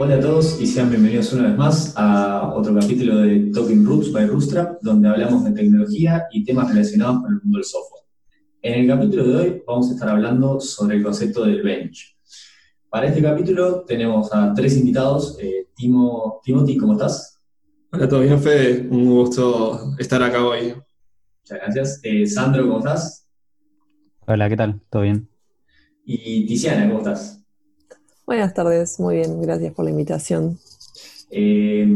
Hola a todos y sean bienvenidos una vez más a otro capítulo de Talking Roots by Rustra, donde hablamos de tecnología y temas relacionados con el mundo del software. En el capítulo de hoy vamos a estar hablando sobre el concepto del bench. Para este capítulo tenemos a tres invitados. Eh, Timo, Timothy, ¿cómo estás? Hola, ¿todo bien, Fede? Un gusto estar acá hoy. Muchas gracias. Eh, Sandro, ¿cómo estás? Hola, ¿qué tal? ¿Todo bien? Y Tiziana, ¿cómo estás? Buenas tardes, muy bien, gracias por la invitación. Eh,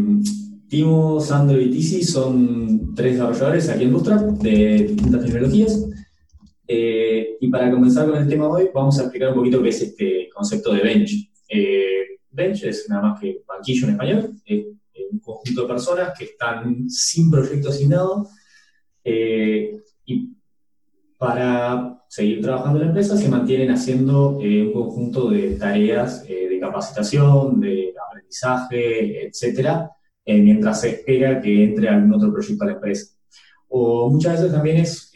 Timo, Sandro y Tizi son tres desarrolladores aquí en Bootstrap de distintas tecnologías. Eh, y para comenzar con el tema de hoy, vamos a explicar un poquito qué es este concepto de bench. Eh, bench es nada más que banquillo en español, es un conjunto de personas que están sin proyecto asignado y para seguir trabajando en la empresa, se mantienen haciendo eh, un conjunto de tareas eh, de capacitación, de aprendizaje, etcétera, eh, mientras se espera que entre algún otro proyecto a la empresa. O muchas veces también es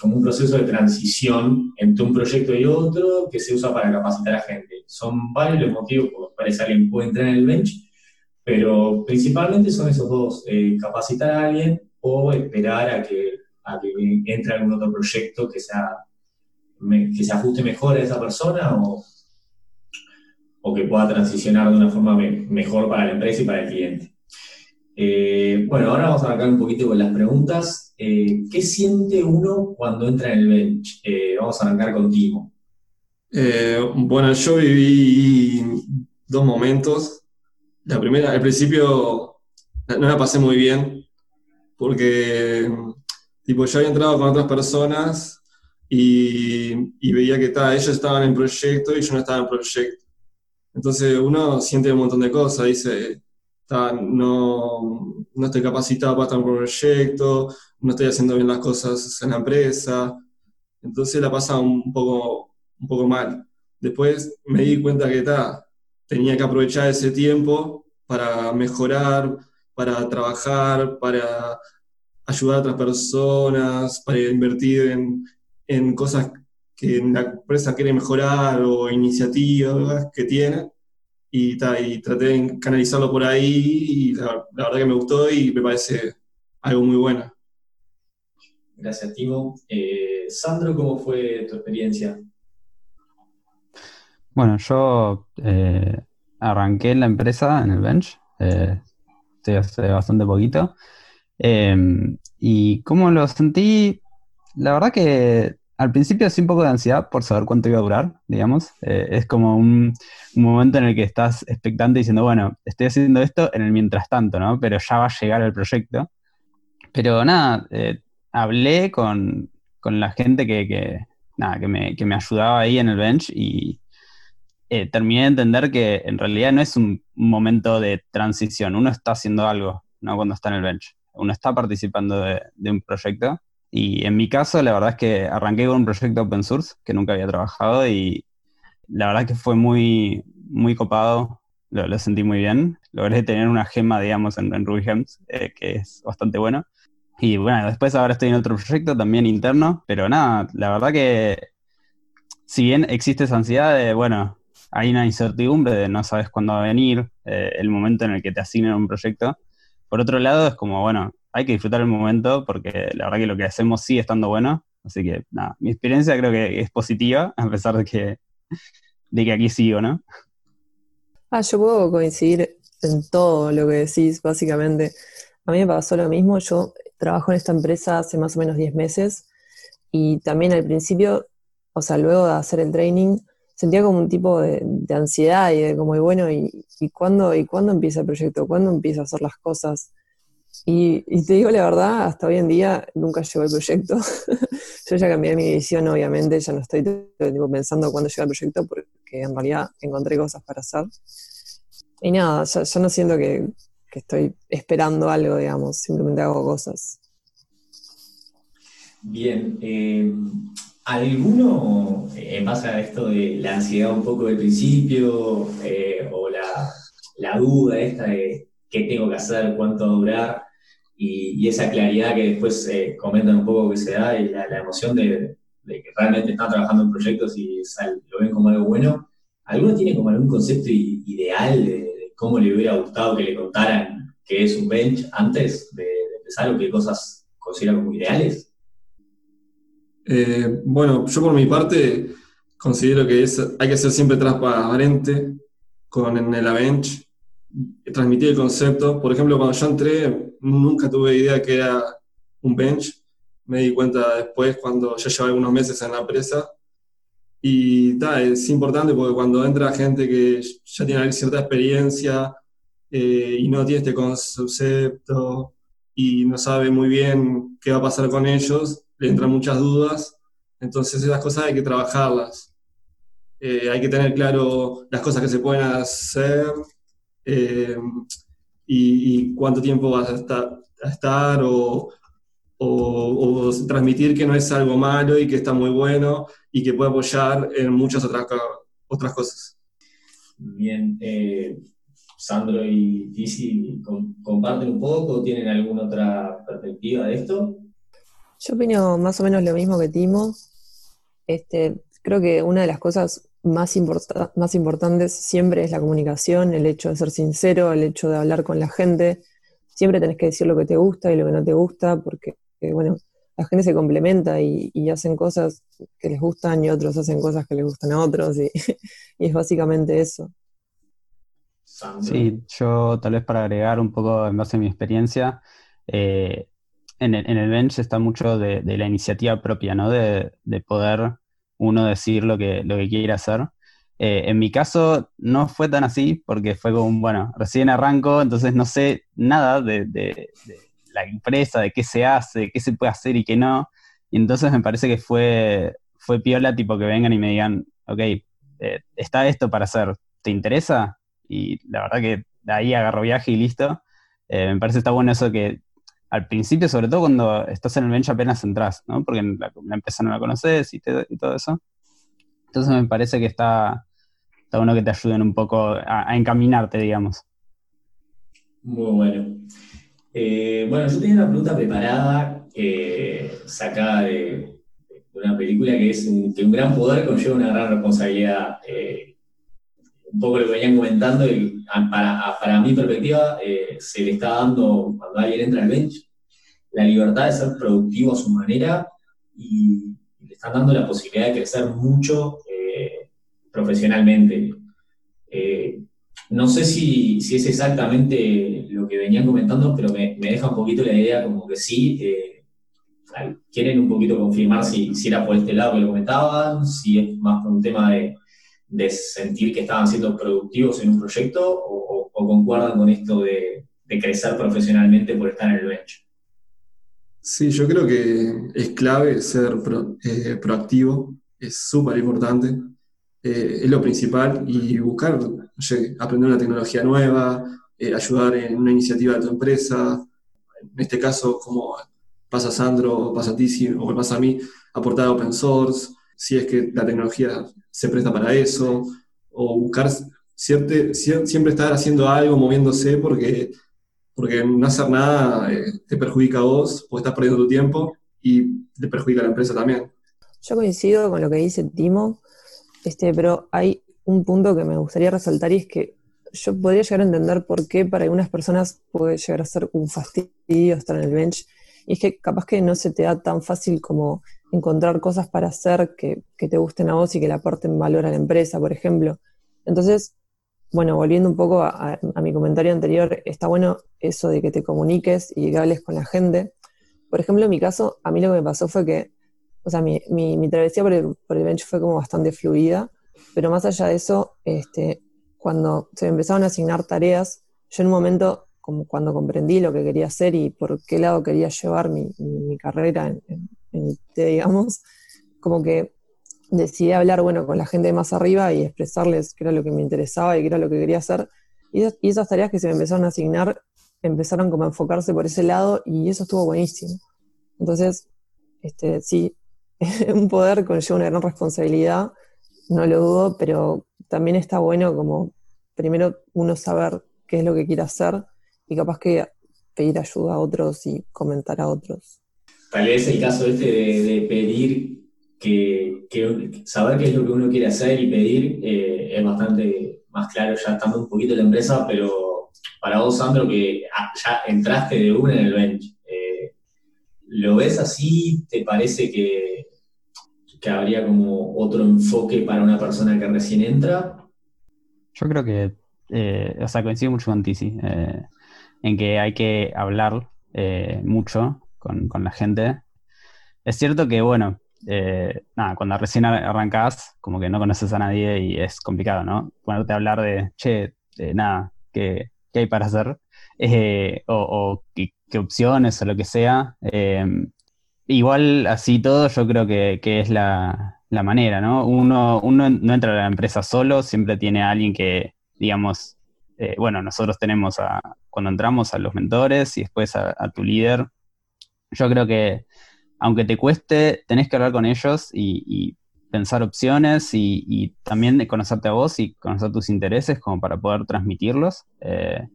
como un proceso de transición entre un proyecto y otro que se usa para capacitar a gente. Son varios los motivos por los cuales alguien puede entrar en el bench, pero principalmente son esos dos, capacitar a alguien o esperar a que a que entre algún otro proyecto que, sea, que se ajuste mejor a esa persona o, o que pueda transicionar de una forma mejor para la empresa y para el cliente. Eh, bueno, ahora vamos a arrancar un poquito con las preguntas. Eh, ¿Qué siente uno cuando entra en el bench? Eh, vamos a arrancar con Timo. bueno, yo viví dos momentos. La primera, al principio no la pasé muy bien, porque Tipo, yo había entrado con otras personas y, veía que ellos estaban en proyecto y yo no estaba en proyecto. Entonces uno siente un montón de cosas, dice, no, no estoy capacitado para estar en proyecto, no estoy haciendo bien las cosas en la empresa. Entonces la pasa un poco, un poco mal. Después me di cuenta que tenía que aprovechar ese tiempo para mejorar, para trabajar, para ayudar a otras personas, para invertir en, en cosas que la empresa quiere mejorar o iniciativas que tiene. Y, y traté de canalizarlo por ahí y la, verdad que me gustó y me parece algo muy bueno. Gracias, Timo. Eh, Sandro, ¿cómo fue tu experiencia? Bueno, yo eh, arranqué en la empresa, en el bench, eh, estoy hace bastante poquito, Em, y cómo lo sentí, la verdad que al principio sí un poco de ansiedad por saber cuánto iba a durar, digamos. Eh, es como un, momento en el que estás expectante diciendo, bueno, estoy haciendo esto en el mientras tanto, ¿no? Pero ya va a llegar el proyecto. Pero nada, eh, hablé con, la gente que, nada, que, me, que me ayudaba ahí en el bench y eh, terminé de entender que en realidad no es un momento de transición, uno está haciendo algo, ¿no? Cuando está en el bench uno está participando de, un proyecto. Y en mi caso, la verdad es que arranqué con un proyecto open source que nunca había trabajado y la verdad que fue muy, muy copado, lo, sentí muy bien. Logré tener una gema, digamos, en, Ruby Gems, eh, que es bastante bueno. Y bueno, después ahora estoy en otro proyecto también interno, pero nada, la verdad que si bien existe esa ansiedad de, bueno, hay una incertidumbre de no sabes cuándo va a venir, eh, el momento en el que te asignen un proyecto, por otro lado, es como, bueno, hay que disfrutar el momento porque la verdad que lo que hacemos sigue estando bueno. Así que, nada, mi experiencia creo que es positiva, a pesar de que, de que aquí sigo, ¿no? Ah, yo puedo coincidir en todo lo que decís, básicamente. A mí me pasó lo mismo. Yo trabajo en esta empresa hace más o menos 10 meses y también al principio, o sea, luego de hacer el training, sentía como un tipo de, ansiedad y de como, bueno, ¿y, y, cuándo, ¿y cuándo empieza el proyecto? ¿Cuándo empiezo a hacer las cosas? Y, te digo la verdad, hasta hoy en día nunca llegó el proyecto. Yo ya cambié mi visión, obviamente, ya no estoy tiempo pensando cuándo llega el proyecto, porque en realidad encontré cosas para hacer. Y nada, ya, no siento que, que estoy esperando algo, digamos, simplemente hago cosas. Bien, eh, ¿Alguno, en base a esto de la ansiedad un poco del principio, eh, o la, duda esta de qué tengo que hacer, cuánto va a durar, y, esa claridad que después eh, comentan un poco que se da, y la, emoción de, que realmente están trabajando en proyectos y lo ven como algo bueno, ¿alguno tiene como algún concepto ideal de, cómo le hubiera gustado que le contaran qué es un bench antes de, empezar o qué cosas considera como ideales? Eh, bueno, yo por mi parte considero que hay que ser siempre transparente con el bench, transmitir el concepto. Por ejemplo, cuando yo entré, nunca tuve idea que era un bench. Me di cuenta después cuando ya llevaba algunos meses en la empresa. Y es importante porque cuando entra gente que ya tiene cierta experiencia eh, y no tiene este concepto y no sabe muy bien qué va a pasar con ellos, le entran muchas dudas. Entonces esas cosas hay que trabajarlas. Eh, hay que tener claro las cosas que se pueden hacer eh, y, cuánto tiempo vas a estar, o, transmitir que no es algo malo y que está muy bueno y que puede apoyar en muchas otras, otras cosas. Bien, eh, Sandro y Tizi, ¿comparten un poco? ¿Tienen alguna otra perspectiva de esto? Yo opino más o menos lo mismo que Timo. Este, creo que una de las cosas más, más importantes siempre es la comunicación, el hecho de ser sincero, el hecho de hablar con la gente. Siempre tenés que decir lo que te gusta y lo que no te gusta, porque que bueno, la gente se complementa y, hacen cosas que les gustan y otros hacen cosas que les gustan a otros y, es básicamente eso. Sí, yo tal vez para agregar un poco en base a mi experiencia, eh, en, el, bench está mucho de, la iniciativa propia, ¿no? De, poder uno decir lo que, lo que quiere hacer. Eh, en mi caso no fue tan así porque fue como, bueno, recién arranco, entonces no sé nada de la empresa, de qué se hace, qué se puede hacer y qué no. Y entonces me parece que fue, fue piola, tipo que vengan y me digan, ok, eh, está esto para hacer, ¿te interesa? Y la verdad que de ahí agarro viaje y listo. Eh, me parece está bueno eso que al principio, sobre todo cuando estás en el bench apenas entras, ¿no? Porque la, empresa no la conoces y, todo eso. Entonces me parece que está, bueno que te ayuden un poco a encaminarte, digamos. Muy bueno. Eh, bueno, yo tenía una pregunta preparada, eh, sacada de, una película que es que un gran poder conlleva una gran responsabilidad. Eh, un poco lo que venían comentando, y para, para mi perspectiva, se le está dando, cuando alguien entra al bench, la libertad de ser productivo a su manera y le están dando la posibilidad de crecer mucho profesionalmente. No sé si, es exactamente lo que venían comentando, pero me, deja un poquito la idea como que sí. Eh, quieren un poquito confirmar si, si, era por este lado que lo comentaban, si es más por un tema de, sentir que estaban siendo productivos en un proyecto o, concuerdan con esto de, crecer profesionalmente por estar en el bench. Sí, yo creo que es clave ser eh, proactivo, es súper importante. Eh, es lo principal y buscar, aprender una tecnología nueva, eh, ayudar en una iniciativa de tu empresa, en este caso, como pasa Sandro, pasa a Tizi o pasa a mí, aportar open source, si es que la tecnología se presta para eso, o buscar siempre, siempre estar haciendo algo, moviéndose, porque, porque no hacer nada eh, te perjudica a vos, porque estás perdiendo tu tiempo y te perjudica a la empresa también. Yo coincido con lo que dice Timo. Este, pero hay un punto que me gustaría resaltar y es que yo podría llegar a entender por qué para algunas personas puede llegar a ser un fastidio estar en el bench. Y es que capaz que no se te da tan fácil como encontrar cosas para hacer que, te gusten a vos y que le aporten valor a la empresa, por ejemplo. Entonces, bueno, volviendo un poco a, mi comentario anterior, está bueno eso de que te comuniques y que hables con la gente. Por ejemplo, en mi caso, a mí lo que me pasó fue que o sea, mi, mi, travesía por el, por el, bench fue como bastante fluida, pero más allá de eso, este, cuando se me empezaron a asignar tareas, yo en un momento, como cuando comprendí lo que quería hacer y por qué lado quería llevar mi, mi, carrera en, en, digamos, como que decidí hablar, bueno, con la gente más arriba y expresarles qué era lo que me interesaba y qué era lo que quería hacer. Y esas, y esas tareas que se me empezaron a asignar empezaron como a enfocarse por ese lado y eso estuvo buenísimo. Entonces, este, sí, un poder conlleva una gran responsabilidad, no lo dudo, pero también está bueno como primero uno saber qué es lo que quiere hacer y capaz que pedir ayuda a otros y comentar a otros. Tal vez el caso este de, pedir que, saber qué es lo que uno quiere hacer y pedir eh, es bastante más claro ya estando un poquito en la empresa, pero para vos, Sandro, que ah, ya entraste de una en el bench, eh, ¿lo ves así? ¿Te parece que, que habría como otro enfoque para una persona que recién entra? Yo creo que, eh, o sea, coincido mucho con Tizi, en que hay que hablar mucho con, la gente. Es cierto que, bueno, eh, nada, cuando recién arrancás, como que no conoces a nadie y es complicado, ¿no? Ponerte a hablar de, che, nada, ¿qué, hay para hacer? Eh, o, qué, opciones o lo que sea. Em, igual, así todo, yo creo que, es la, manera, ¿no? Uno, uno no entra a la empresa solo, siempre tiene a alguien que, digamos, eh, bueno, nosotros tenemos a, cuando entramos a los mentores y después a tu líder. Yo creo que aunque te cueste, tenés que hablar con ellos y, pensar opciones y, también conocerte a vos y conocer tus intereses como para poder transmitirlos. Eh,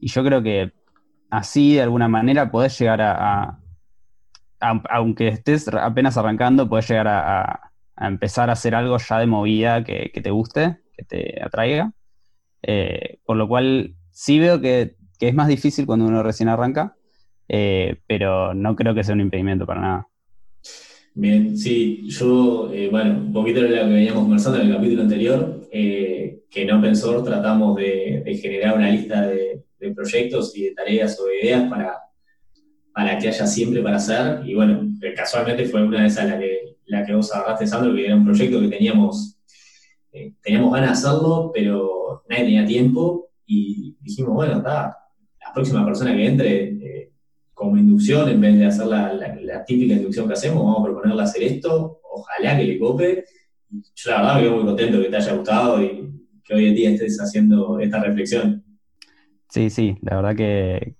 y yo creo que así, de alguna manera, podés llegar a, aunque estés apenas arrancando, podés llegar a, empezar a hacer algo ya de movida que, te guste, que te atraiga. Eh, por lo cual, sí veo que es más difícil cuando uno recién arranca, eh, pero no creo que sea un impedimento para nada. Bien, sí, yo, eh, bueno, un poquito de lo que veníamos conversando en el capítulo anterior, eh, que no Pensor tratamos de, generar una lista de, proyectos y de tareas o de ideas para, para que haya siempre para hacer, y bueno, casualmente fue una de esas la que, la que vos agarraste, Sandro, que era un proyecto que teníamos, teníamos ganas de hacerlo, pero nadie tenía tiempo, y dijimos, bueno, está, la próxima persona que entre como inducción, en vez de hacer la, típica inducción que hacemos, vamos a proponerle hacer esto, ojalá que le cope. Yo la verdad me quedo muy contento que te haya gustado y que hoy en día estés haciendo esta reflexión. Sí, sí, la verdad que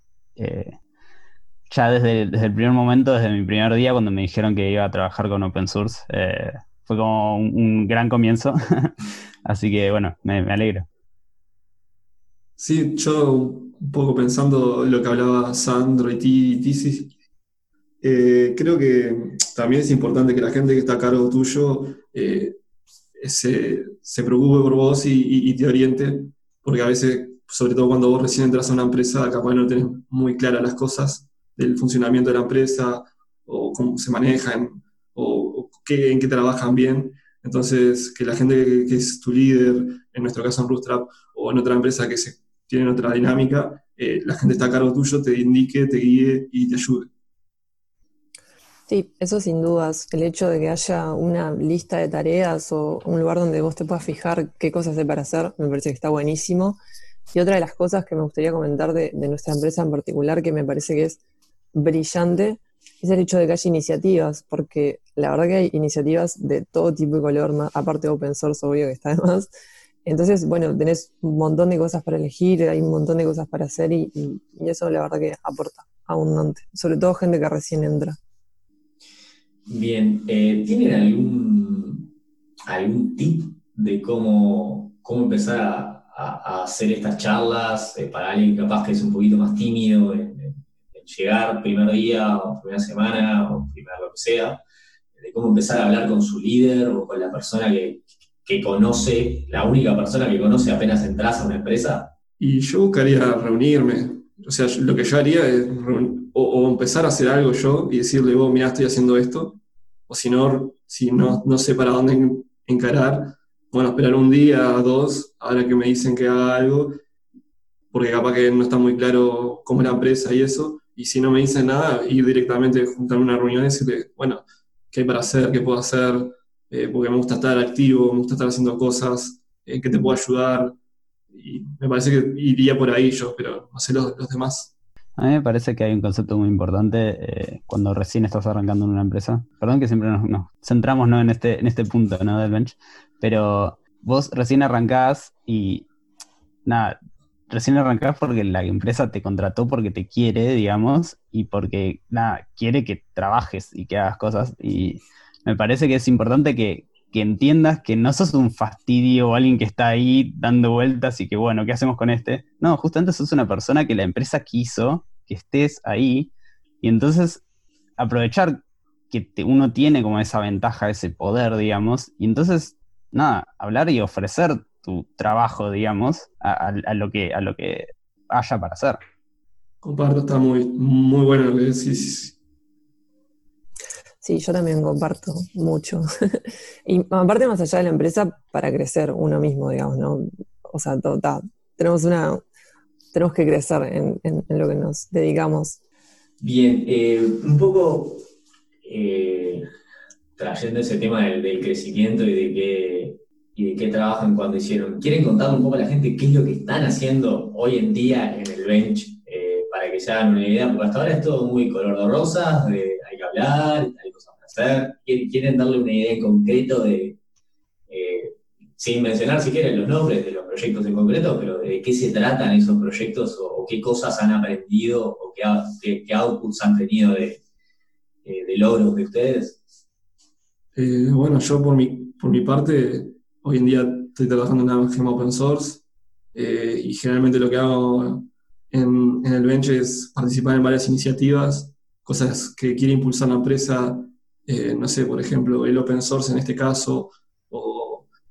ya desde, el primer momento, desde mi primer día, cuando me dijeron que iba a trabajar con open source, eh, fue como un, gran comienzo. Así que bueno, me, me alegro. Sí, yo un poco pensando lo que hablaba Sandro y Tisis, eh, creo que también es importante que la gente que está a cargo tuyo eh, se, preocupe por vos y, te oriente, porque a veces, sobre todo cuando vos recién entras a una empresa, capaz no tenés muy claras las cosas del funcionamiento de la empresa, o cómo se manejan, o, qué, en qué trabajan bien. Entonces, que la gente que, que, es tu líder, en nuestro caso en Rootstrap, o en otra empresa que se tienen otra dinámica, eh, la gente está a cargo tuyo, te indique, te guíe y te ayude. Sí, eso sin dudas. El hecho de que haya una lista de tareas o un lugar donde vos te puedas fijar qué cosas hay para hacer, me parece que está buenísimo. Y otra de las cosas que me gustaría comentar de, nuestra empresa en particular, que me parece que es brillante, es el hecho de que haya iniciativas, porque la verdad que hay iniciativas de todo tipo y color, aparte de open source, obvio que está además, entonces, bueno, tenés un montón de cosas para elegir, hay un montón de cosas para hacer y, eso la verdad que aporta abundante, sobre todo gente que recién entra. Bien, eh, ¿tienen algún, algún tip de cómo, cómo empezar a, hacer estas charlas eh, para alguien capaz que es un poquito más tímido en, llegar primer día o primera semana o primera lo que sea? De cómo empezar a hablar con su líder o con la persona que, que conoce, la única persona que conoce apenas entras a una empresa? Y yo buscaría reunirme. O sea, lo que yo haría es o, empezar a hacer algo yo y decirle, vos, mira, estoy haciendo esto. O si no, si no, no sé para dónde encarar, bueno, esperar un día, dos, ahora que me dicen que haga algo, porque capaz que no está muy claro cómo es la empresa y eso. Y si no me dicen nada, ir directamente juntar una reunión y decirle, bueno, ¿qué hay para hacer? ¿Qué puedo hacer? Eh, porque me gusta estar activo, me gusta estar haciendo cosas eh, que te puedo ayudar. Y me parece que iría por ahí yo, pero no sé los, demás. A mí me parece que hay un concepto muy importante eh, cuando recién estás arrancando en una empresa. Perdón que siempre nos, centramos ¿no? en, este, en este punto ¿no? del bench, pero vos recién arrancás y nada, recién arrancás porque la empresa te contrató porque te quiere, digamos, y porque nada, quiere que trabajes y que hagas cosas. Y me parece que es importante que, entiendas que no sos un fastidio o alguien que está ahí dando vueltas y que, bueno, ¿qué hacemos con este? No, justamente sos una persona que la empresa quiso que estés ahí y entonces aprovechar que uno tiene como esa ventaja, ese poder, digamos, y entonces, nada, hablar y ofrecer tu trabajo, digamos, a, lo, que, a lo que haya para hacer. Comparto, está muy, muy bueno lo que decís. Sí, yo también comparto mucho. y aparte, más allá de la empresa, para crecer uno mismo, digamos, ¿no? O sea, tenemos una, tenemos que crecer en, lo que nos dedicamos. Bien, eh, un poco eh, trayendo ese tema del, crecimiento y de qué y de qué trabajan cuando hicieron. ¿Quieren contar un poco a la gente qué es lo que están haciendo hoy en día en el bench eh, para que se hagan una idea? Porque hasta ahora es todo muy color de rosas, de hablar, cosas para hacer. ¿Quieren darle una idea en concreto de, sin mencionar si quieren los nombres de los proyectos en concreto, pero de qué se tratan esos proyectos o, qué cosas han aprendido o qué, qué, outputs han tenido de, de logros de ustedes? Eh, bueno, yo por mi, por mi parte, hoy en día estoy trabajando en una gema open source eh, y generalmente lo que hago en, en, el bench es participar en varias iniciativas, cosas que quiere impulsar la empresa, eh, no sé, por ejemplo, el open source en este caso,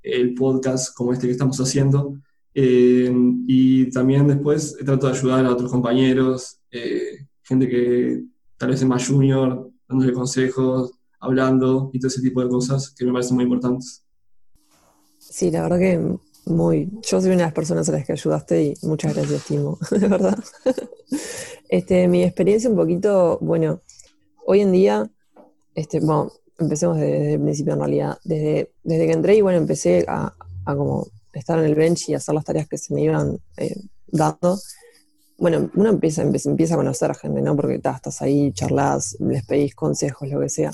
el podcast como este que estamos haciendo. Eh, y también después trato de ayudar a otros compañeros, eh, gente que tal vez es más junior, dándole consejos, hablando y todo ese tipo de cosas que me parecen muy importantes. Sí, la verdad que muy. Yo soy una de las personas a las que ayudaste y muchas gracias, Timo, de verdad. Este, mi experiencia un poquito, bueno, hoy en día, este, bueno, empecemos desde, el principio en realidad. Desde, desde que entré y bueno, empecé a, como estar en el bench y hacer las tareas que se me iban eh, dando. Bueno, uno empieza, empieza a conocer a gente, ¿no? Porque estás ahí, charlas, les pedís consejos, lo que sea.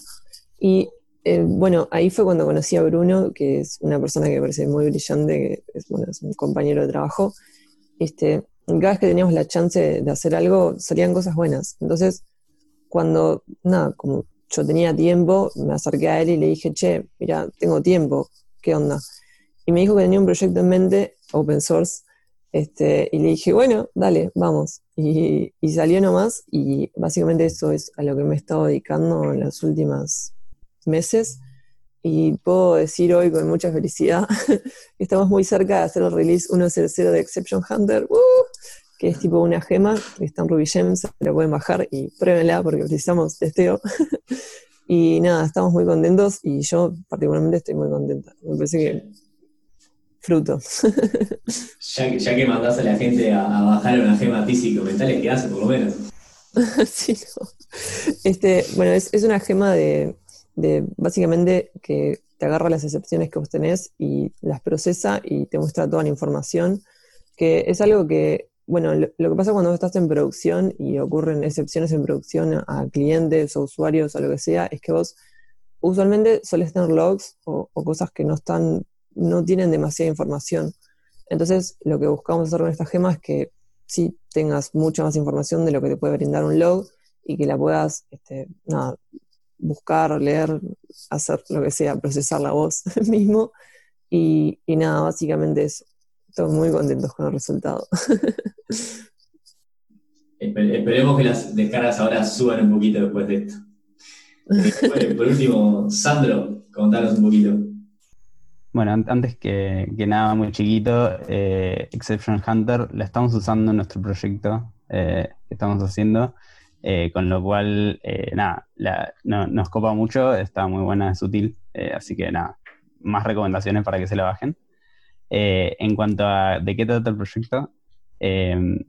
Y eh, bueno, ahí fue cuando conocí a Bruno, que es una persona que me parece muy brillante, que es, bueno, es un compañero de trabajo. Este, cada vez que teníamos la chance de, hacer algo, salían cosas buenas. Entonces, cuando, nada, como yo tenía tiempo, me acerqué a él y le dije, che, mira, tengo tiempo, ¿qué onda? Y me dijo que tenía un proyecto en mente, open source, este, y le dije, bueno, dale, vamos. Y, salió nomás, y básicamente eso es a lo que me he estado dedicando en los últimos meses. Y puedo decir hoy con mucha felicidad que estamos muy cerca de hacer el release 1.0 de Exception Hunter. ¡Uh! Que es tipo una gema, que está en Ruby Gems, la pueden bajar y pruébenla porque precisamos testeo. y nada, estamos muy contentos y yo particularmente estoy muy contenta. Me parece que fruto. ya, que, ya que mandás a la gente a, bajar una gema física mental, ¿qué hace por lo menos? sí, no. Este, bueno, es, es una gema de, de básicamente que te agarra las excepciones que vos tenés y las procesa y te muestra toda la información, que es algo que bueno, lo, que pasa cuando estás en producción y ocurren excepciones en producción a clientes o usuarios o lo que sea, es que vos usualmente sueles tener logs o, cosas que no están, no tienen demasiada información. Entonces, lo que buscamos hacer con esta gema es que sí tengas mucha más información de lo que te puede brindar un log y que la puedas, este, nada, buscar, leer, hacer lo que sea, procesar la voz mismo. Y, y nada, básicamente eso. Estamos muy contentos con el resultado. esperemos que las descargas ahora suban un poquito después de esto. Eh, por último, Sandro, contanos un poquito. Bueno, antes que, nada, muy chiquito, eh, Exception Hunter la estamos usando en nuestro proyecto eh, que estamos haciendo, con lo cual, nada, nos copa mucho, está muy buena, es útil, así que nada, más recomendaciones para que se la bajen. Eh, en cuanto a de qué trata el proyecto, em,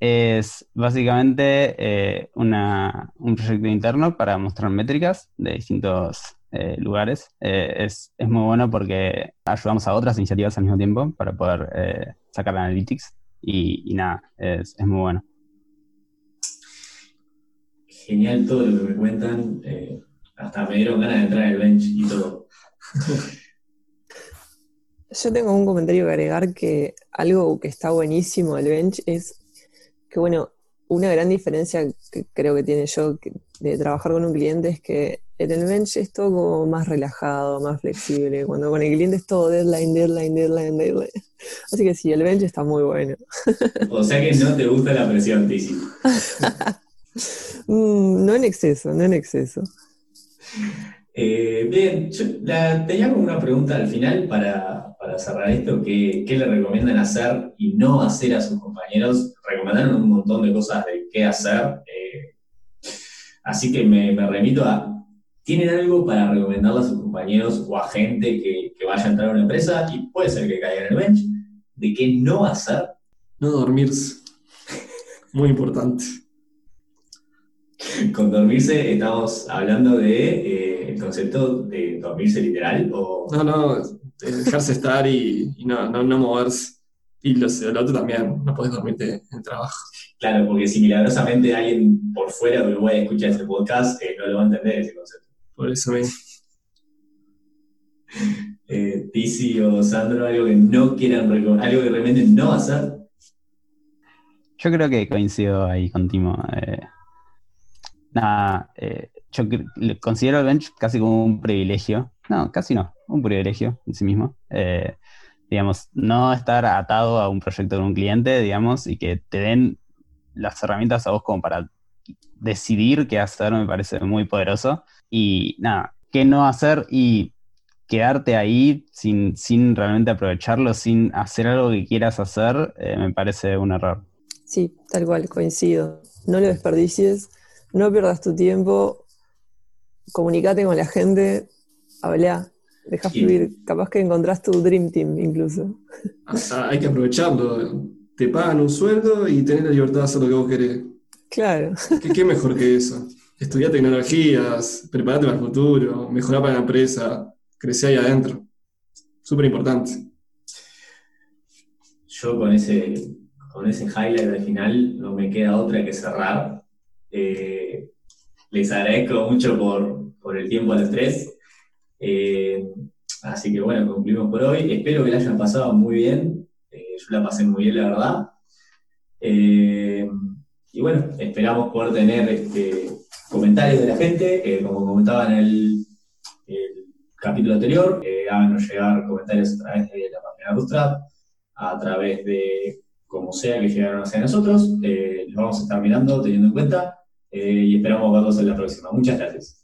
es básicamente eh, un proyecto interno para mostrar métricas de distintos eh, lugares. Es, muy bueno porque ayudamos a otras iniciativas al mismo tiempo para poder sacar analytics y, nada, es, es, muy bueno. Genial todo lo que me cuentan. hasta me dieron ganas de entrar en el bench y todo. Yo tengo un comentario que agregar que algo que está buenísimo del bench es que, bueno, una gran diferencia que creo que tiene yo de trabajar con un cliente es que en el bench es todo como más relajado, más flexible. Cuando con el cliente es todo deadline, deadline, deadline, deadline. Así que sí, el bench está muy bueno. O sea que no te gusta la presión, Tizi. Mm, no en exceso, no en exceso. Eh, bien, yo tenía como una pregunta al final para, cerrar esto, ¿qué, le recomiendan hacer y no hacer a sus compañeros? Recomendaron un montón de cosas de qué hacer, eh, así que me, remito a, ¿tienen algo para recomendarle a sus compañeros o a gente que, que vaya a entrar a una empresa y puede ser que caiga en el bench, de qué no hacer? No dormirse. Muy importante. Con dormirse estamos hablando de eh, el concepto de dormirse literal o... No, no, dejarse estar y, no, no, moverse. Y lo, lo, otro también, no puedes dormirte en el trabajo. Claro, porque si milagrosamente alguien por fuera de Uruguay escucha este podcast, eh, no lo va a entender ese concepto. Por eso mismo. Eh, Tizi o Sandro, algo que no quieran algo que realmente no hacer. Yo creo que coincido ahí contigo. Eh, nada, eh, yo considero el bench casi como un privilegio. No, casi no, un privilegio en sí mismo. Eh, digamos, no estar atado a un proyecto con un cliente, digamos, y que te den las herramientas a vos como para decidir qué hacer, me parece muy poderoso. Y nada, qué no hacer y quedarte ahí sin, sin realmente aprovecharlo, sin hacer algo que quieras hacer, eh, me parece un error. Sí, tal cual, coincido. No lo desperdicies no pierdas tu tiempo, comunícate con la gente, habla, deja fluir. Capaz que encontrás tu Dream Team incluso. hay que aprovecharlo. Te pagan un sueldo y tenés la libertad de hacer lo que vos querés. Claro. ¿Qué, mejor que eso? Estudiar tecnologías, prepararte para el futuro, mejorar para la empresa, crecer ahí adentro. Súper importante. Yo con ese, con ese highlight al final no me queda otra que cerrar eh, les agradezco mucho por, el tiempo a los tres. Eh, así que bueno, concluimos por hoy. Espero que la hayan pasado muy bien. Eh, yo la pasé muy bien, la verdad. y bueno, esperamos poder tener este, comentarios de la gente. como comentaba en el, capítulo anterior, háganos llegar comentarios a través de la página de Bootstrap, a través de como sea que llegaron hacia nosotros. los vamos a estar mirando, teniendo en cuenta. Eh, y esperamos verlos en la próxima. Muchas gracias.